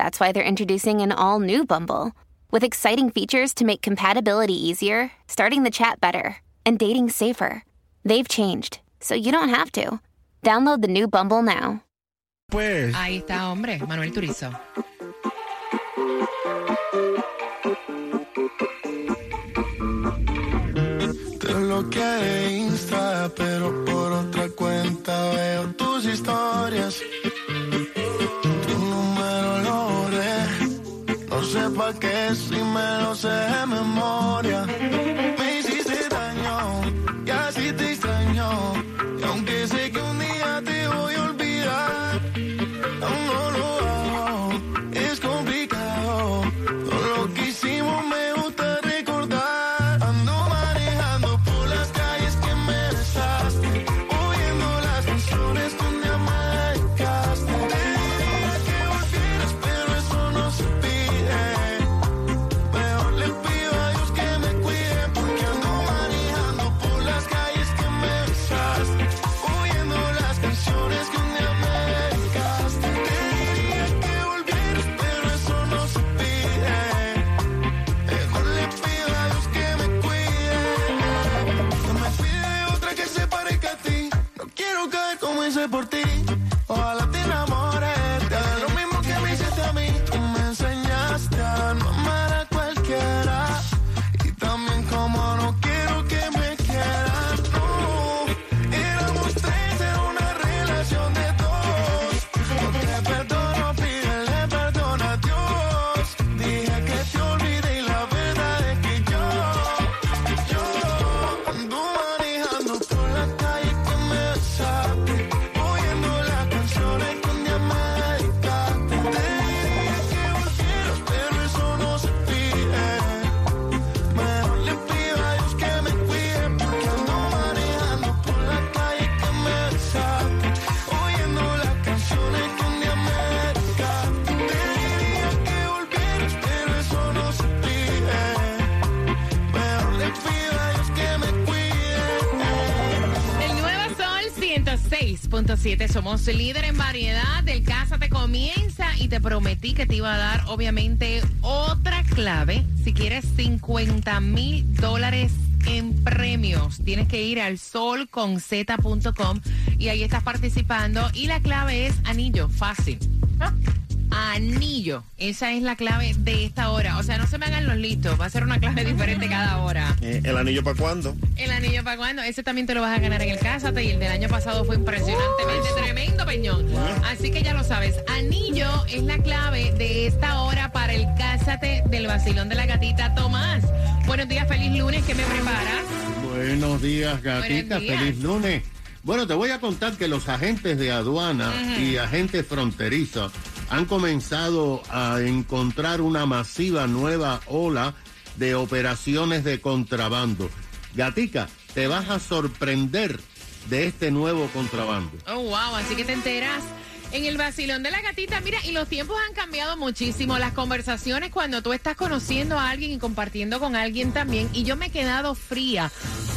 that's why they're introducing an all new Bumble with exciting features to make compatibility easier, starting the chat better, and dating safer. They've changed, so you don't have to. Download the new Bumble now. Pues, Ahí está, hombre, Manuel Turizo. te bloqueé de Insta, pero por otra cuenta veo tus historias. Pa' si me lo sé de memoria. Líder en variedad. Del Casa te comienza y te prometí que te iba a dar, obviamente, otra clave. Si quieres 50 mil dólares en premios, tienes que ir al solconz.com y ahí estás participando. Y la clave es anillo, fácil. Anillo. Esa es la clave de esta hora. O sea, no se me hagan los listos. Va a ser una clave diferente cada hora. Eh, ¿El anillo para cuándo? El anillo para cuándo? Ese también te lo vas a ganar en el Cásate y el del año pasado fue impresionantemente tremendo, peñón. Así que ya lo sabes. Anillo es la clave de esta hora para el Cásate del vacilón de la gatita Tomás. Buenos días, feliz lunes. ¿Qué me preparas? Buenos días, gatita. Buenos días. Feliz lunes. Bueno, te voy a contar que los agentes de aduana y agentes fronterizos han comenzado a encontrar una masiva nueva ola de operaciones de contrabando. Gatica, te vas a sorprender de este nuevo contrabando. Oh, wow, así que te enteras. En el vacilón de la gatita, mira, y los tiempos han cambiado muchísimo. Las conversaciones cuando tú estás conociendo a alguien y compartiendo con alguien también. Y yo me he quedado fría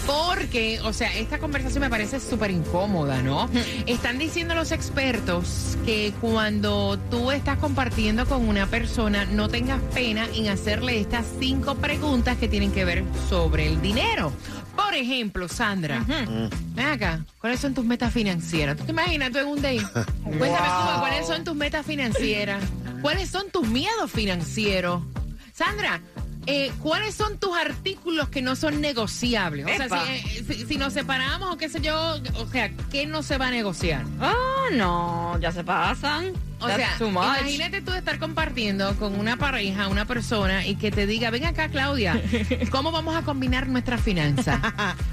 porque, o sea, esta conversación me parece súper incómoda, ¿no? Están diciendo los expertos que cuando tú estás compartiendo con una persona, no tengas pena en hacerle estas cinco preguntas que tienen que ver sobre el dinero. Por ejemplo, Sandra, ven acá, ¿cuáles son tus metas financieras? ¿Tú te imaginas tú en un day? Cuéntame, Cuba, ¿cuáles son tus metas financieras? ¿Cuáles son tus miedos financieros? Sandra, eh, ¿cuáles son tus artículos que no son negociables? O sea, si, eh, si- si nos separamos o qué sé yo, o sea, ¿qué no se va a negociar? Oh, no, ya se pasan. O That's sea, imagínate tú estar compartiendo con una pareja, una persona, y que te diga, ven acá, Claudia, ¿cómo vamos a combinar nuestras finanzas?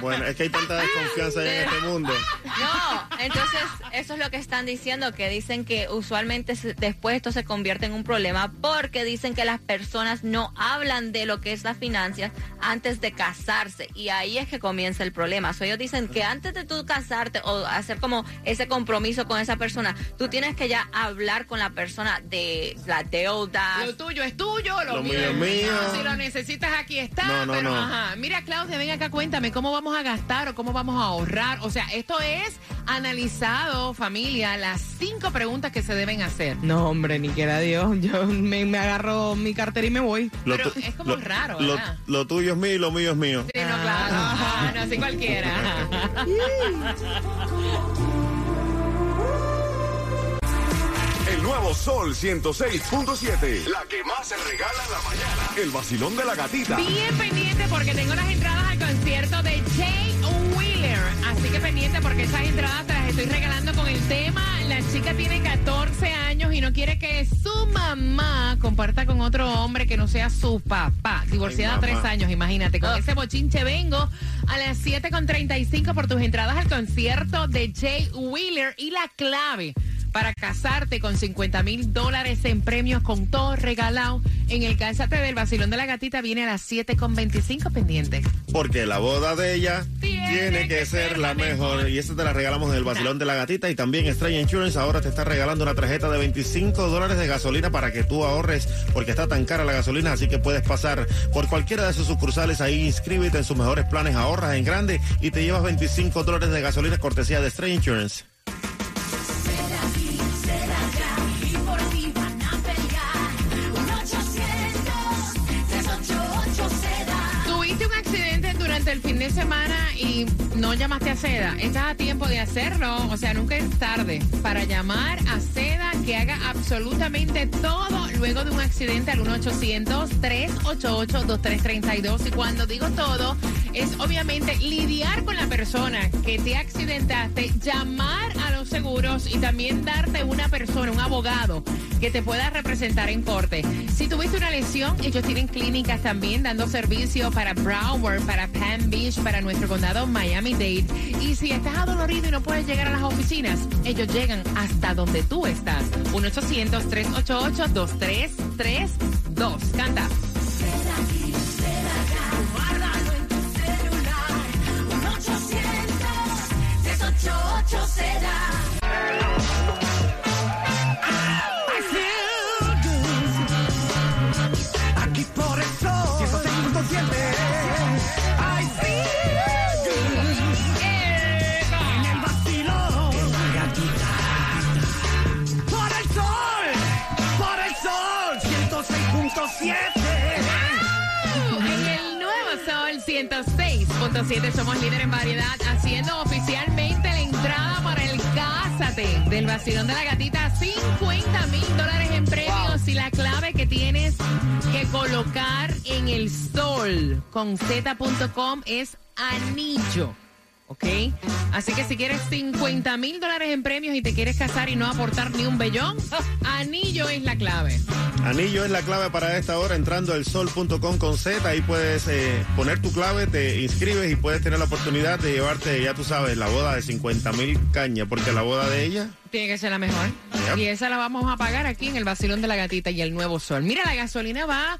Bueno, es que hay tanta desconfianza en este mundo. No, entonces eso es lo que están diciendo, que dicen que usualmente después esto se convierte en un problema porque dicen que las personas no hablan de lo que es las finanzas antes de casarse y ahí es que comienza el problema. So, ellos dicen que antes de tú casarte o hacer como ese compromiso con esa persona, tú tienes que ya hablar con la persona de la deuda. Lo tuyo es tuyo, lo, Lo mío mío es mío. Si lo necesitas, aquí está. No, no, pero, no. ajá. Mira, Claudia, ven acá, cuéntame cómo vamos a gastar o cómo vamos a ahorrar. O sea, esto es analizado, familia, las cinco preguntas que se deben hacer. No, hombre, ni quiera Dios. Yo me, me agarro mi cartera y me voy. Lo Pero tu- es como raro, lo, ¿verdad? lo tuyo es mío y lo mío es mío. Sí, no, claro. Ajá, no, así cualquiera. El nuevo Sol 106.7. La que más se regala en la mañana. El vacilón de la gatita. Bien pendiente porque tengo las entradas al concierto. Así que pendiente porque esas entradas te las estoy regalando con el tema. La chica tiene 14 años y no quiere que su mamá comparta con otro hombre que no sea su papá. Divorciada mamá. tres años, imagínate. Con ese bochinche vengo a las 7.35 por tus entradas al concierto de Jay Wheeler y la clave para casarte con 50 mil dólares en premios con todo regalado. En el Cásate del Vacilón de la Gatita viene a las 7.25 pendiente. Porque la boda de ella Tiene tiene, que que, ser ser la mejor. mejor. Y esta te la regalamos en el vacilón de la gatita. Y también Estrella Insurance ahora te está regalando una tarjeta de 25 dólares de gasolina para que tú ahorres, porque está tan cara la gasolina. Así que puedes pasar por cualquiera de sus sucursales ahí, inscríbete en sus mejores planes, ahorras en grande y te llevas 25 dólares de gasolina cortesía de Estrella Insurance. Semana y no llamaste a Seda. Estás a tiempo de hacerlo. O sea, nunca es tarde para llamar a Seda que haga absolutamente todo luego de un accidente al 1-800-388-2332. Y cuando digo todo, es obviamente lidiar con la persona que te accidentaste, llamar a los seguros y también darte una persona, un abogado que te pueda representar en corte. Si tuviste una lesión, ellos tienen clínicas también dando servicio para Broward, para Palm Beach, para nuestro condado Miami-Dade. Y si estás adolorido y no puedes llegar a las oficinas, ellos llegan hasta donde tú estás. 1-800-388-2332. Canta. 106.7 somos líder en variedad, haciendo oficialmente la entrada para el Cásate del vacilón de la gatita. 50 mil dólares en premios y la clave que tienes que colocar en el sol con z.com es anillo. ¿Ok? Así que si quieres 50 mil dólares en premios y te quieres casar y no aportar ni un bellón, anillo es la clave. Anillo es la clave para esta hora, entrando al sol.com con Z, ahí puedes eh, poner tu clave, te inscribes y puedes tener la oportunidad de llevarte, ya tú sabes, la boda de 50 mil cañas, porque la boda de ella, Tiene que ser la mejor. Yep. Y esa la vamos a pagar aquí en el vacilón de la gatita y el nuevo sol. Mira, la gasolina va,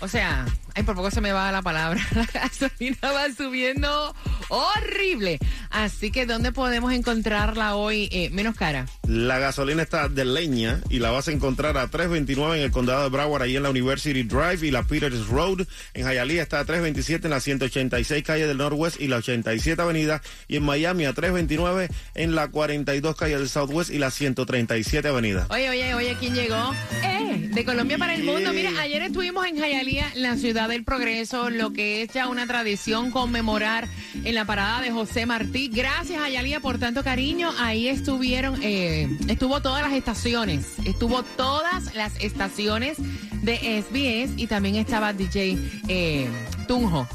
o sea, ay, por poco se me va la palabra. La gasolina va subiendo horrible. Así que, ¿dónde podemos encontrarla hoy eh, menos cara? la gasolina está de leña y la vas a encontrar a 329 en el condado de Broward, ahí en la University Drive y la Peters Road. En Hialeah está a 327 en la 186 calle del Northwest y la 87 avenida. Y en Miami a 329 en la 42 calle del Southwest y la 137 avenida. Oye, oye, oye, ¿quién llegó? ¡Eh! De Colombia para el mundo. Mira, ayer estuvimos en Jayalía, la ciudad del progreso, lo que es ya una tradición conmemorar en la parada de José Martí. Gracias, Jayalía, por tanto cariño. Ahí estuvieron, eh, estuvo todas las estaciones, estuvo todas las estaciones de SBS y también estaba DJ eh, Tunjo.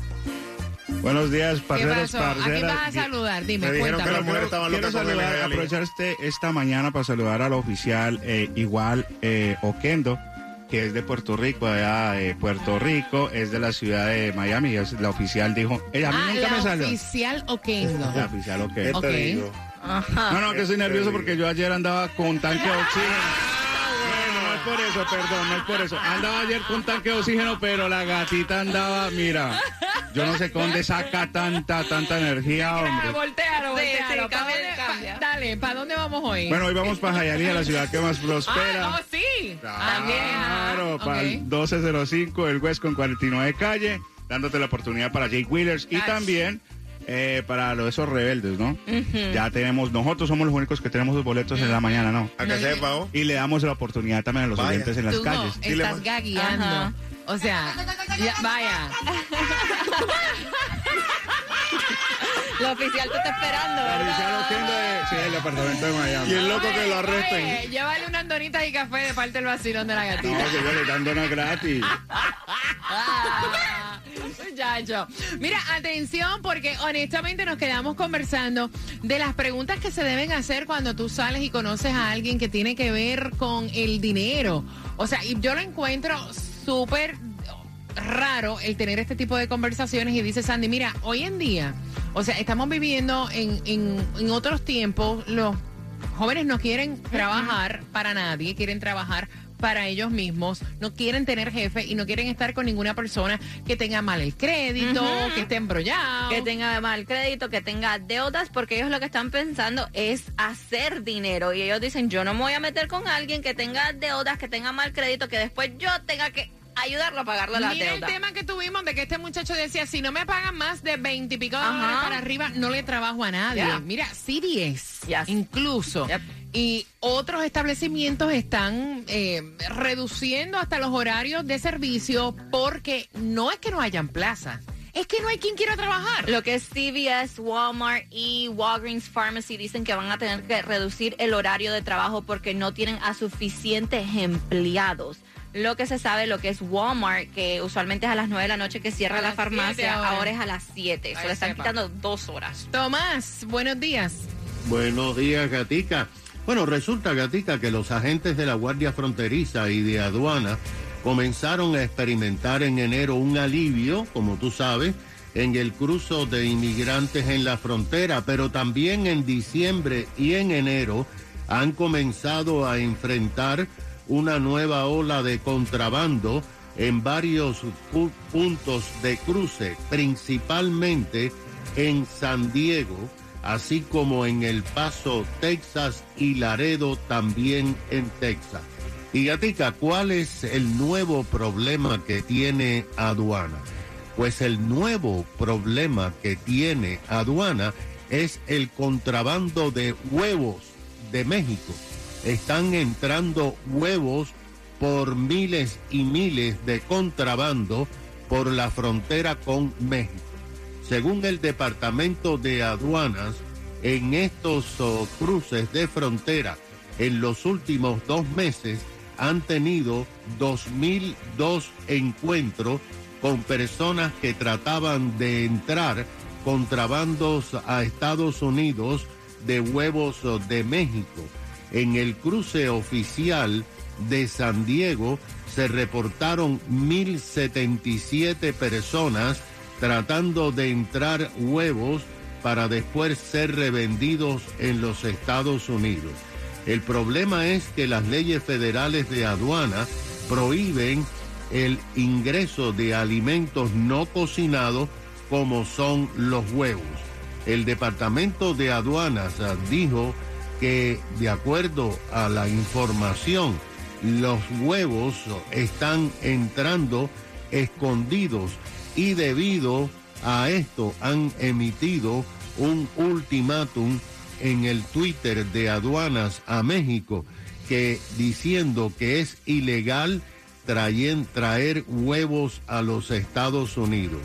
Buenos días, ¿Qué parceros, pasó? ¿A quién parceras. vas a saludar? Dime, Me dijeron que cuéntame. Quiero saludar, Jayalía. aprovechar este, esta mañana para saludar al oficial eh, igual eh, Oquendo, que es de Puerto Rico, allá de Puerto Rico, es de la ciudad de Miami. es- la oficial dijo, ella a mí Ah, nunca me la salió. oficial Oquendo. La oficial ¿Qué te Ok. digo? No, no, que estoy nervioso porque yo ayer andaba con tanque de oxígeno. Bueno, no es por eso, perdón, no es por eso. Andaba ayer con tanque de oxígeno, pero la gatita andaba, mira, yo no sé dónde saca tanta, tanta energía, Ah, hombre. voltealo, voltealo. sí, ¿Pa' dale, ¿para dónde vamos hoy? Bueno, hoy vamos para Jayalía, la ciudad que más prospera. Ah, oh, sí. También. Claro, ah, para ok. el 1205 el West con 49 calle, dándote la oportunidad para Jake Wheelers y también eh, para los esos rebeldes, ¿no? Ya tenemos, nosotros somos los únicos que tenemos los boletos en la mañana, ¿no? A que sepa, ¿oh? Y le damos la oportunidad también a los Vaya. oyentes en las Tú calles. no, estás gagueando. Ajá. O sea, ya, vaya. La oficial te está esperando, La oficial ¿verdad? Oquendo de- sí, el departamento de Miami. Y el loco que lo Oye, arresten. llévale unas donitas y café de parte del vacilón de la No, gatita. que yo le dan donas gratis. Muchacho. Mira, atención, porque honestamente nos quedamos conversando de las preguntas que se deben hacer cuando tú sales y conoces a alguien que tiene que ver con el dinero. O sea, y yo lo encuentro súper raro el tener este tipo de conversaciones y dice Sandy, mira, hoy en día, o sea, estamos viviendo en, en, en otros tiempos, los jóvenes no quieren trabajar para nadie, quieren trabajar para ellos mismos, no quieren tener jefe y no quieren estar con ninguna persona que tenga mal el crédito, que esté embrollado. Que tenga mal crédito, que tenga deudas, porque ellos lo que están pensando es hacer dinero. Y ellos dicen, yo no me voy a meter con alguien que tenga deudas, que tenga mal crédito, que después yo tenga que ayudarlo a pagarle la Mira deuda. el tema que tuvimos de que este muchacho decía, si no me pagan más de 20 y pico de dólares para arriba, no le trabajo a nadie. Yeah. Mira, CDS, Yes. incluso. Yep. Y otros establecimientos están eh, reduciendo hasta los horarios de servicio porque no es que no hayan plazas, es que no hay quien quiera trabajar. Lo que es CVS, Walmart y Walgreens Pharmacy dicen que van a tener que reducir el horario de trabajo porque no tienen a suficientes empleados. Lo que se sabe, lo que es Walmart, que usualmente es a las 9 de la noche que cierra A la farmacia, ahora. ahora. es a las 7. Ahí Se le están sepa. quitando dos horas. Tomás, buenos días. Buenos días, Gatica. Bueno, resulta, Gatica, que los agentes de la Guardia Fronteriza y de Aduana comenzaron a experimentar en enero un alivio, como tú sabes, en el cruzo de inmigrantes en la frontera, pero también en diciembre y en enero han comenzado a enfrentar una nueva ola de contrabando en varios pu- puntos de cruce, principalmente en San Diego, así como en El Paso, Texas y Laredo también en Texas. Y Gatica, ¿cuál es el nuevo problema que tiene aduana? Pues el nuevo problema que tiene aduana es el contrabando de huevos de México. Están entrando huevos por miles y miles de contrabando por la frontera con México. Según el Departamento de Aduanas, en estos oh, cruces de frontera, en los últimos dos meses, han tenido 2.002 encuentros con personas que trataban de entrar contrabandos a Estados Unidos de huevos oh, de México. En el cruce oficial de San Diego se reportaron 1.077 personas tratando de entrar huevos para después ser revendidos en los Estados Unidos. El problema es que las leyes federales de aduana prohíben el ingreso de alimentos no cocinados como son los huevos. El Departamento de Aduanas ah, dijo que de acuerdo a la información, los huevos están entrando escondidos y debido a esto han emitido un ultimátum en el Twitter de aduanas a México que diciendo que es ilegal traer huevos a los Estados Unidos.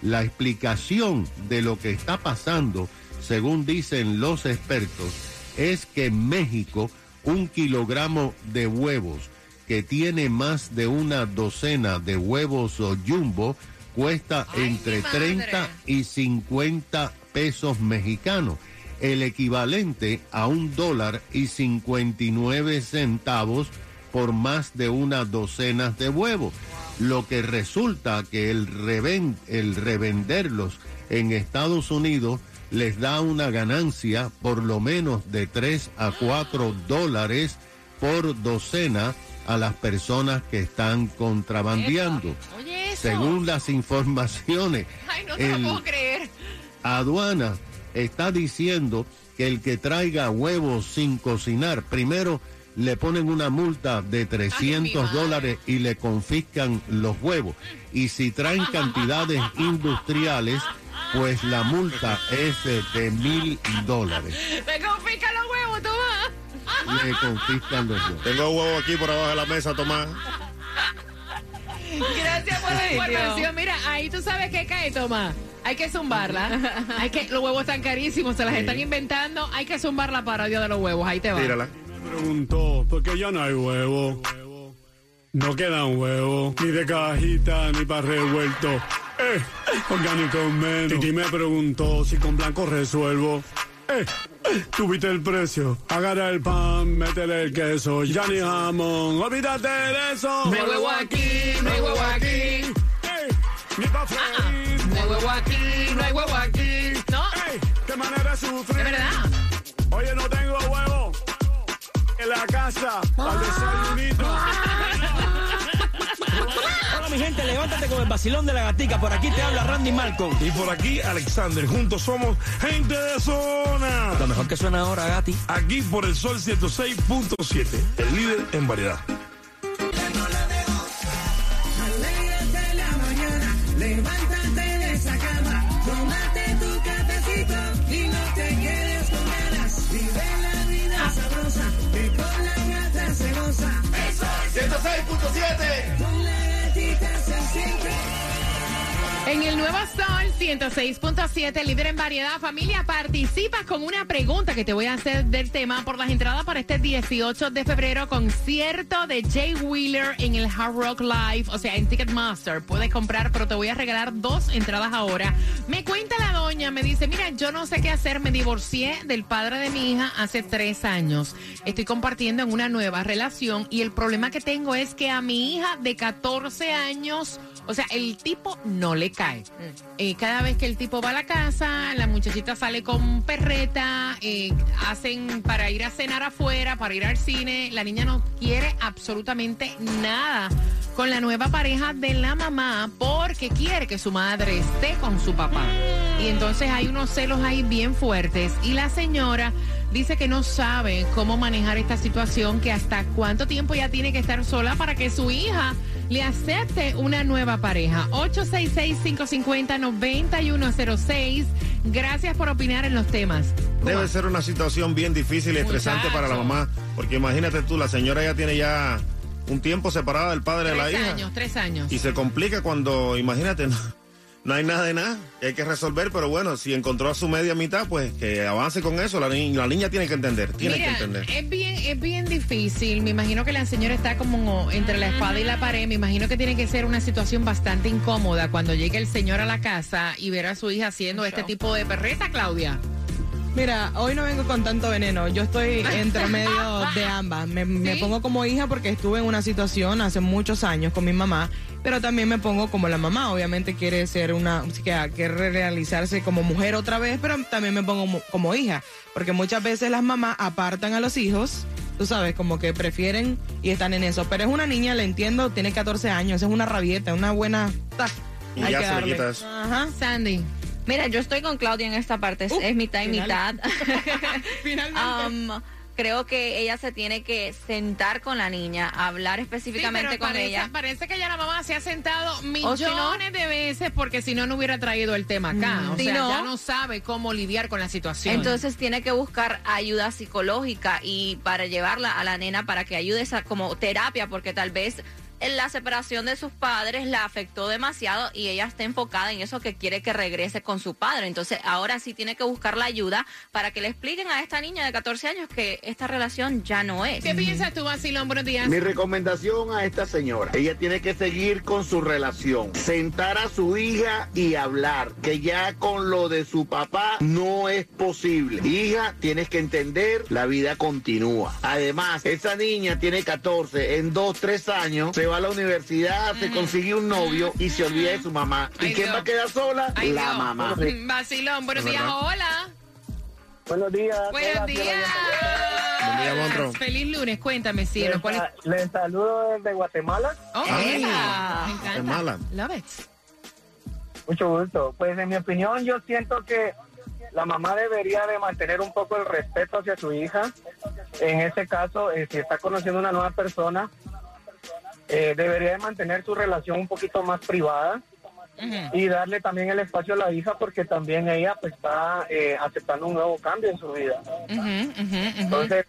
La explicación de lo que está pasando, según dicen los expertos, es que en México un kilogramo de huevos que tiene más de una docena de huevos o jumbo cuesta entre mi madre. 30 y 50 pesos mexicanos, el equivalente a un dólar y 59 centavos por más de una docena de huevos, lo que resulta que el, reven- el revenderlos en Estados Unidos les da una ganancia por lo menos de 3 a 4 dólares por docena a las personas que están contrabandeando. Oye, eso. Según las informaciones, Ay, no el- puedo creer. aduana está diciendo que el que traiga huevos sin cocinar, primero le ponen una multa de 300 madre. dólares y le confiscan los huevos. Y si traen cantidades industriales, pues la multa es de mil dólares. Te confiscan los huevos, Tomás. Le confiscan los huevos. Tengo huevo aquí por abajo de la mesa, Tomás. Gracias por la información. Mira, ahí tú sabes qué cae, Tomás. Hay que zumbarla. Hay que, los huevos están carísimos, se las Sí. están inventando. Hay que zumbar la parodia de los huevos. Ahí te va. Tírala. Me preguntó, ¿por qué ya no hay huevo? No quedan huevos, ni de cajita, ni para revuelto. Eh, orgánico menos. Titi me preguntó si con blanco resuelvo. Eh, tuviste el precio. Agarra el pan, métele el queso. Ya ni jamón, olvídate de eso. Hay huevo aquí, no hay huevo aquí. Eh, ni pa' freír. No hay huevo aquí, no hay huevo aquí. No, Ey, qué manera de sufrir. de verdad. Oye, no tengo huevo en la casa al desayunito. Mi gente, levántate con el vacilón de la gatica. Por aquí te habla Randy Malcolm. Y por aquí, Alexander. Juntos somos gente de zona. Lo mejor que suena ahora, Gati. Aquí por el Sol 106.7, el líder en variedad. Alégrate la mañana, levántate de esa cama, tómate tu cafecito y no te quedes con ganas. Vive la vida sabrosa, que con la gata se goza. Eso 106.7. Con En el Nuevo Sol 106.7, líder en variedad, familia, participas con una pregunta que te voy a hacer del tema por las entradas para este 18 de febrero, concierto de Jay Wheeler en el Hard Rock Live, o sea, en Ticketmaster. Puedes comprar, pero te voy a regalar dos entradas ahora. Me cuenta la doña, me dice, mira, yo no sé qué hacer, me divorcié del padre de mi hija hace tres años. Estoy compartiendo en una nueva relación y el problema que tengo es que a mi hija de 14 años, o sea, el tipo no le cae. Eh, cada vez que el tipo va a la casa, la muchachita sale con perreta, eh, hacen para ir a cenar afuera, para ir al cine. La niña no quiere absolutamente nada con la nueva pareja de la mamá porque quiere que su madre esté con su papá. Y entonces hay unos celos ahí bien fuertes. Y la señora dice que no sabe cómo manejar esta situación, que hasta cuánto tiempo ya tiene que estar sola para que su hija le acepte una nueva pareja. 866-550-9106. Gracias por opinar en los temas. Debe ser una situación bien difícil y estresante para la mamá, porque imagínate tú, la señora ya tiene ya un tiempo separada del padre de la Tres hija. años, tres años. Y se complica cuando, imagínate, no, no hay nada de nada, que hay que resolver, pero bueno, si encontró a su media mitad, pues que avance con eso, la, ni- la niña tiene que entender, tiene Mira, que entender. Es bien, es bien difícil. Me imagino que la señora está como entre la espada y la pared. Me imagino que tiene que ser una situación bastante incómoda cuando llegue el señor a la casa y ver a su hija haciendo este tipo de perreta, Claudia. Mira, hoy no vengo con tanto veneno. Yo estoy entre medio de ambas. Me, pongo como hija porque estuve en una situación hace muchos años con mi mamá, pero también me pongo como la mamá. Obviamente quiere ser una, que quiere realizarse como mujer otra vez, pero también me pongo mo- como hija, porque muchas veces las mamás apartan a los hijos. Tú sabes, como que prefieren y están en eso. Pero es una niña, le entiendo, tiene 14 años, es una rabieta, una buena... ta, Y hay ya que se le darle. quita eso. Ajá. Sandy. Mira, yo estoy con Claudia en esta parte, es, Uh, es mitad y final. mitad. Finalmente. Um, creo que ella se tiene que sentar con la niña, hablar Sí, específicamente pero con parece, ella. parece que ya la mamá se ha sentado O si millones no- de veces porque si no, no hubiera traído el tema acá. O Si sea, no- ya no sabe cómo lidiar con la situación. Entonces tiene que buscar ayuda psicológica y para llevarla a la nena para que ayude esa como terapia, porque tal vez la separación de sus padres la afectó demasiado y ella está enfocada en eso que quiere que regrese con su padre. Entonces ahora sí tiene que buscar la ayuda para que le expliquen a esta niña de 14 años que esta relación ya no es. ¿Qué piensas tú, Basilón? Buenos días. Mi recomendación a esta señora, ella tiene que seguir con su relación, sentar a su hija y hablar, que ya con lo de su papá no es posible. Hija, tienes que entender, la vida continúa. Además, esa niña tiene 14, en 2, 3 años se va a la universidad, se consigue un novio y se olvida de su mamá. ¿Y Ay, quién Dios. va a quedar sola? Ay, la Dios. mamá. Basilón, buenos días. Hola. Buenos días. Buenos Hola, días. Día. Feliz lunes. Cuéntame, cielo. ¿Cuál es? Les, les saludo desde Guatemala. Oh, Ay, me encanta. Guatemala. Love it. Mucho gusto. Pues en mi opinión yo siento que la mamá debería de mantener un poco el respeto hacia su hija. En ese caso, eh, si está conociendo una nueva persona, eh, debería de mantener su relación un poquito más privada y darle también el espacio a la hija porque también ella pues está eh, aceptando un nuevo cambio en su vida. Entonces,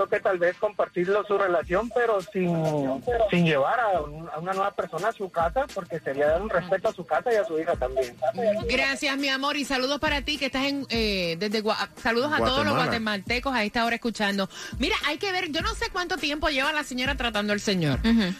siento que tal vez compartirlo su relación, pero sin, sin llevar a, un- a una nueva persona a su casa, porque sería dar un respeto a su casa y a su hija también. Gracias, mi amor, y saludos para ti que estás en eh, desde Gua- saludos a todos los guatemaltecos a esta hora escuchando. Mira, hay que ver, yo no sé cuánto tiempo lleva la señora tratando al señor.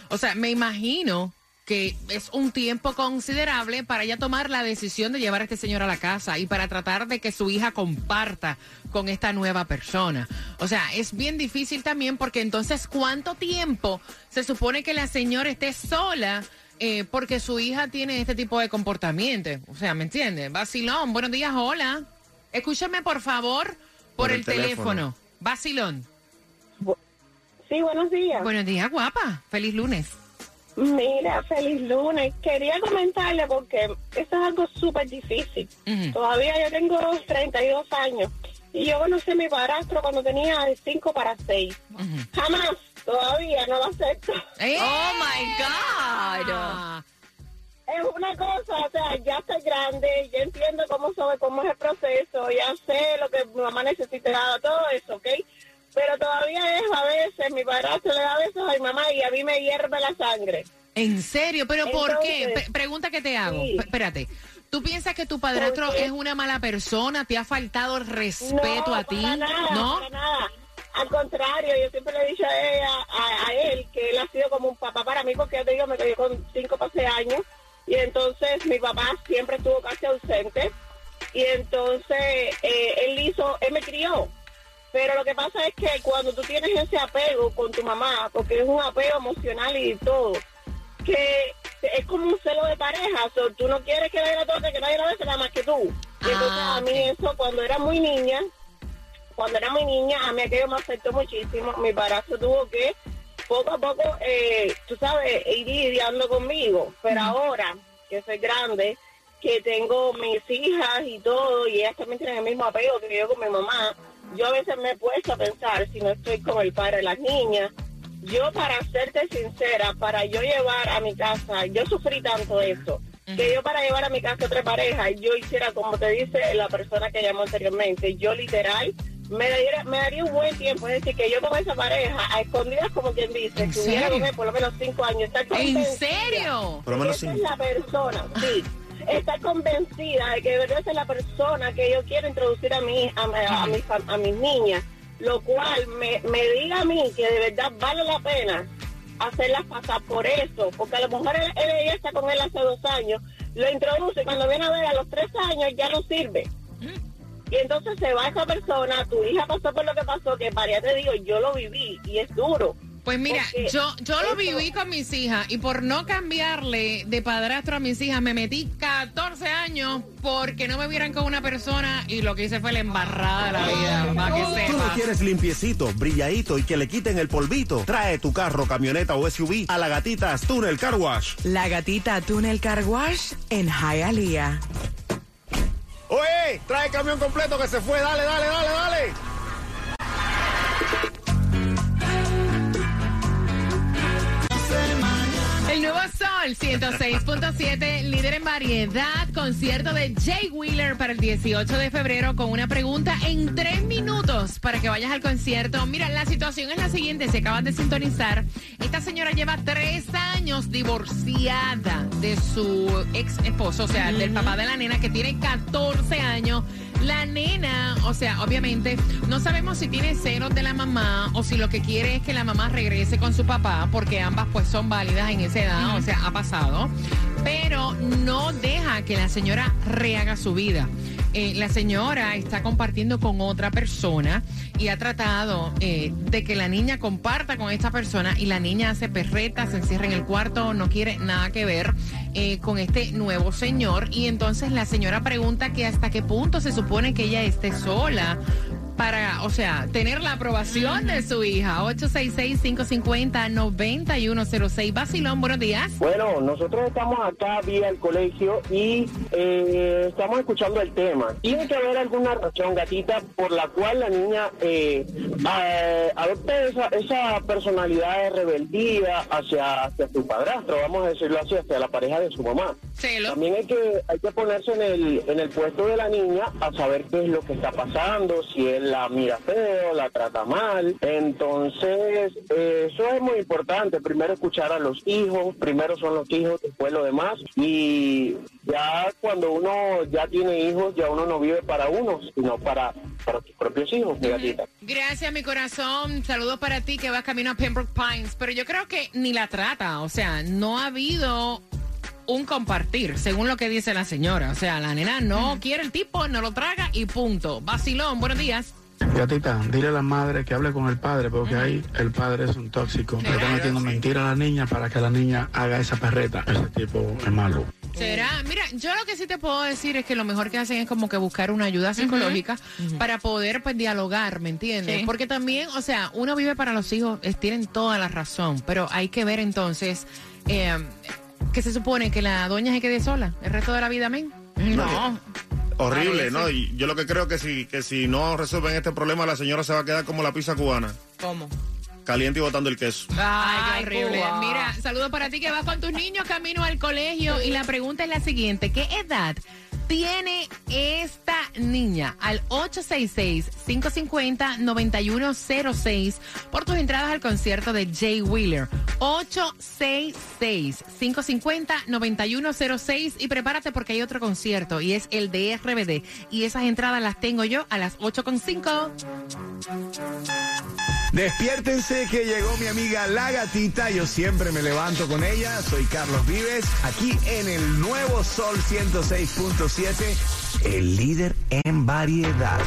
O sea, me imagino que es un tiempo considerable para ella tomar la decisión de llevar a este señor a la casa y para tratar de que su hija comparta con esta nueva persona. O sea, es bien difícil también porque entonces, ¿cuánto tiempo se supone que la señora esté sola? eh, porque su hija tiene este tipo de comportamiento. O sea, ¿me entiendes? Vacilón, buenos días, hola. Escúchame, por favor, por, Por el, el teléfono. teléfono. Vacilón. Sí, buenos días. Buenos días, guapa. Feliz lunes. Mira, feliz lunes. Quería comentarle porque esto es algo súper difícil. Todavía yo tengo 32 años y yo conocí a mi padrastro cuando tenía de 5 para 6. Jamás, todavía no lo acepto. Oh my God. Es una cosa, o sea, ya estoy grande, ya entiendo cómo, sobre, cómo es el proceso, ya sé lo que mi mamá necesita, todo eso, ¿ok? Pero todavía es a veces, mi padrastro le da besos a mi mamá y a mí me hierve la sangre. ¿En serio? ¿Pero por qué? Entonces, pregunta que te hago. sí. Espérate. ¿Tú piensas que tu padrastro es una mala persona? ¿Te ha faltado el respeto no, a ti? Para nada, ¿No? para nada. Al contrario, yo siempre le he dicho a, ella- a, a él que él ha sido como un papá para mí, porque ya te digo, me crié con 5 para 6 años. Y entonces mi papá siempre estuvo casi ausente. Y entonces eh, él hizo, él me crió. Pero lo que pasa es que cuando tú tienes ese apego con tu mamá, porque es un apego emocional y todo, que es como un celo de pareja, o sea, tú no quieres que nadie la toque, que nadie la bese nada más que tú. Y entonces Ah, a mí eso, cuando era muy niña, cuando era muy niña, a mí aquello me afectó muchísimo. Mi padrastro tuvo que, poco a poco, eh, tú sabes, ir lidiando conmigo. Pero ahora, que soy grande, que tengo mis hijas y todo, y ellas también tienen el mismo apego que yo con mi mamá, yo a veces me he puesto a pensar, si no estoy con el padre de las niñas, yo para serte sincera, para yo llevar a mi casa, yo sufrí tanto eso, que yo para llevar a mi casa otra pareja, yo hiciera como te dice la persona que llamó anteriormente, yo literal me daría, me daría un buen tiempo, es decir, que yo con esa pareja, a escondidas como quien dice, ¿En estuviera con él por lo menos cinco años, estar ¿En serio? Por lo menos cinco. esa es la persona, sí. Estar convencida de que de verdad esa es la persona que yo quiero introducir a, mi, a, mis, a mis niñas, lo cual me, me diga a mí que de verdad vale la pena hacerlas pasar por eso, porque a lo mejor él, ella está con él hace dos años, lo introduce y cuando viene a ver a los tres años ya no sirve. Y entonces se va esa persona, tu hija pasó por lo que pasó, que para allá te digo, yo lo viví y es duro. Pues mira, Porque yo, yo lo viví con mis hijas y por no cambiarle de padrastro a mis hijas me metí 14 años porque no me vieran con una persona y lo que hice fue la embarrada de la vida, para que Tú lo quieres limpiecito, brilladito y que le quiten el polvito. Trae tu carro, camioneta o SUV a la gatita Tunnel Car Wash. La gatita Tunnel Car Wash en Hialeah. Oye, trae el camión completo que se fue. Dale, dale, dale, dale. Sol 106.7, líder en variedad, concierto de Jay Wheeler para el 18 de febrero con una pregunta en tres minutos para que vayas al concierto. Mira, la situación es la siguiente, se acaban de sintonizar. Esta señora lleva tres años divorciada de su ex esposo, o sea, del papá de la nena que tiene 14 años. La nena, o sea, obviamente, no sabemos si tiene celos de la mamá o si lo que quiere es que la mamá regrese con su papá, porque ambas pues son válidas en esa edad, o sea, ha pasado. Pero no deja que la señora rehaga su vida. Eh, la señora está compartiendo con otra persona y ha tratado eh, de que la niña comparta con esta persona y la niña hace perreta, se encierra en el cuarto, no quiere nada que ver eh, con este nuevo señor. Y entonces la señora pregunta que hasta qué punto se supone que ella esté sola para, o sea, tener la aprobación de su hija. 866-550-9106. Basilón, buenos días. Bueno, nosotros estamos acá vía el colegio y eh, estamos escuchando el tema. Tiene que haber alguna razón, gatita, por la cual la niña eh, eh, adopte esa, esa personalidad de rebeldía hacia, hacia su padrastro, vamos a decirlo así, hacia la pareja de su mamá. También hay que, hay que ponerse en el, en el puesto de la niña a saber qué es lo que está pasando, si él la mira feo, la trata mal. Entonces, eso es muy importante. Primero escuchar a los hijos, primero son los hijos, después lo demás. Y ya cuando uno ya tiene hijos, ya uno no vive para uno, sino para, para sus propios hijos, mi gatita. Gracias, mi corazón. Saludos para ti que vas camino a Pembroke Pines. Pero yo creo que ni la trata. O sea, no ha habido un compartir, según lo que dice la señora. O sea, la nena no quiere el tipo, no lo traga y punto. Vacilón, buenos días. Gatita, dile a la madre que hable con el padre, porque ahí el padre es un tóxico. Le está metiendo mentira a la niña para que la niña haga esa perreta. Ese tipo es malo. Será, mira, yo lo que sí te puedo decir es que lo mejor que hacen es como que buscar una ayuda psicológica para poder pues dialogar, ¿me entiendes? Sí. Porque también, o sea, uno vive para los hijos, es- tienen toda la razón, pero hay que ver entonces eh, que se supone que la doña se quede sola el resto de la vida, amén. No. Horrible, Parece. ¿no? Y yo lo que creo que si, que si no resuelven este problema, la señora se va a quedar como la pizza cubana, ¿Cómo? caliente y botando el queso. Ay, qué horrible. Cuba. Mira, saludos para ti que vas con tus niños camino al colegio y la pregunta es la siguiente, ¿qué edad tiene esta niña? Al 866-550-9106 por tus entradas al concierto de Jay Wheeler. 866-550-9106 y prepárate porque hay otro concierto y es el de RBD y esas entradas las tengo yo a las 8.5. Despiértense que llegó mi amiga La Gatita. Yo siempre me levanto con ella. Soy Carlos Vives, aquí en el nuevo Sol 106.7, el líder en variedad.